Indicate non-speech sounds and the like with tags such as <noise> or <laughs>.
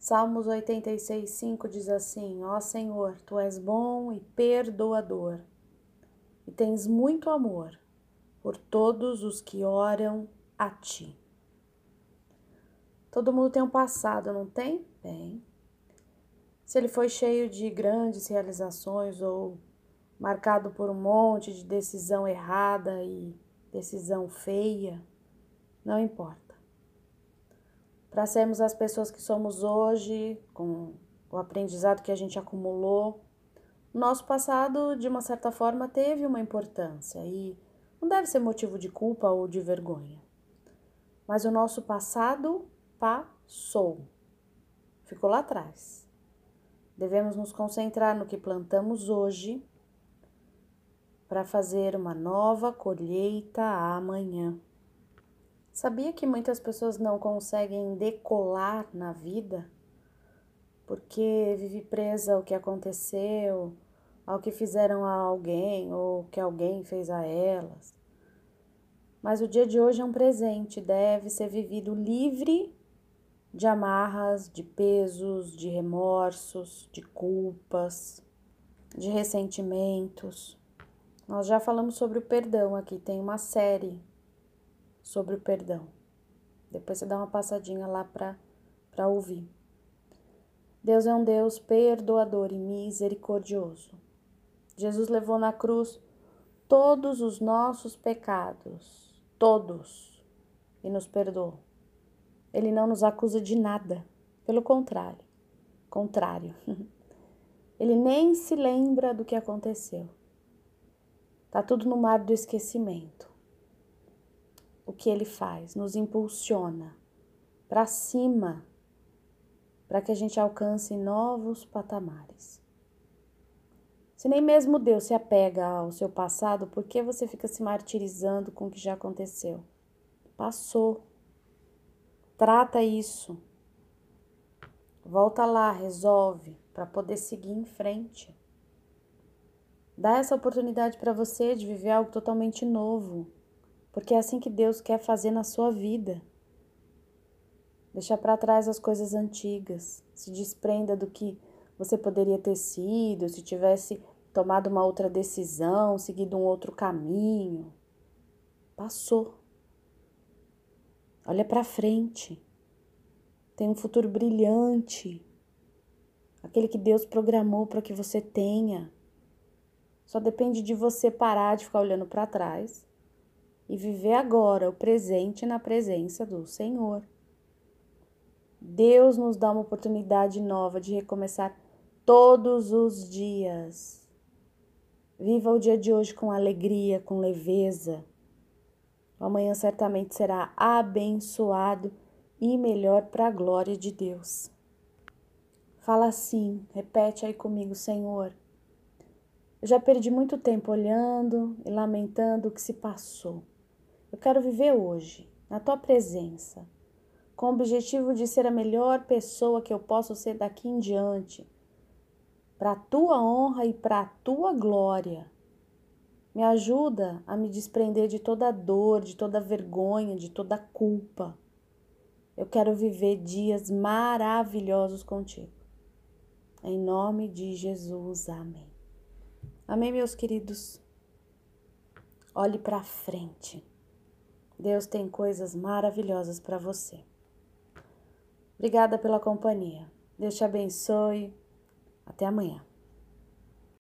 Salmos 86, 5 diz assim: Ó Senhor, tu és bom e perdoador, e tens muito amor por todos os que oram a ti. Todo mundo tem um passado, não tem? Tem. Se ele foi cheio de grandes realizações ou marcado por um monte de decisão errada e decisão feia, não importa para sermos as pessoas que somos hoje, com o aprendizado que a gente acumulou. Nosso passado, de uma certa forma, teve uma importância e não deve ser motivo de culpa ou de vergonha. Mas o nosso passado passou, ficou lá atrás. Devemos nos concentrar no que plantamos hoje para fazer uma nova colheita amanhã. Sabia que muitas pessoas não conseguem decolar na vida porque vive presa ao que aconteceu, ao que fizeram a alguém ou que alguém fez a elas. Mas o dia de hoje é um presente, deve ser vivido livre de amarras, de pesos, de remorsos, de culpas, de ressentimentos. Nós já falamos sobre o perdão aqui, tem uma série sobre o perdão. Depois você dá uma passadinha lá para ouvir. Deus é um Deus perdoador e misericordioso. Jesus levou na cruz todos os nossos pecados, todos, e nos perdoou. Ele não nos acusa de nada, pelo contrário, contrário. <laughs> Ele nem se lembra do que aconteceu. Tá tudo no mar do esquecimento que ele faz? Nos impulsiona para cima, para que a gente alcance novos patamares. Se nem mesmo Deus se apega ao seu passado, por que você fica se martirizando com o que já aconteceu? Passou. Trata isso. Volta lá, resolve para poder seguir em frente. Dá essa oportunidade para você de viver algo totalmente novo porque é assim que Deus quer fazer na sua vida. Deixa para trás as coisas antigas, se desprenda do que você poderia ter sido, se tivesse tomado uma outra decisão, seguido um outro caminho. Passou. Olha para frente. Tem um futuro brilhante. Aquele que Deus programou para que você tenha. Só depende de você parar de ficar olhando para trás e viver agora o presente na presença do Senhor. Deus nos dá uma oportunidade nova de recomeçar todos os dias. Viva o dia de hoje com alegria, com leveza. O amanhã certamente será abençoado e melhor para a glória de Deus. Fala assim, repete aí comigo, Senhor. Eu já perdi muito tempo olhando e lamentando o que se passou. Eu quero viver hoje, na tua presença, com o objetivo de ser a melhor pessoa que eu posso ser daqui em diante, para a tua honra e para a tua glória. Me ajuda a me desprender de toda dor, de toda vergonha, de toda culpa. Eu quero viver dias maravilhosos contigo. Em nome de Jesus, amém. Amém, meus queridos. Olhe para frente. Deus tem coisas maravilhosas para você. Obrigada pela companhia. Deus te abençoe. Até amanhã.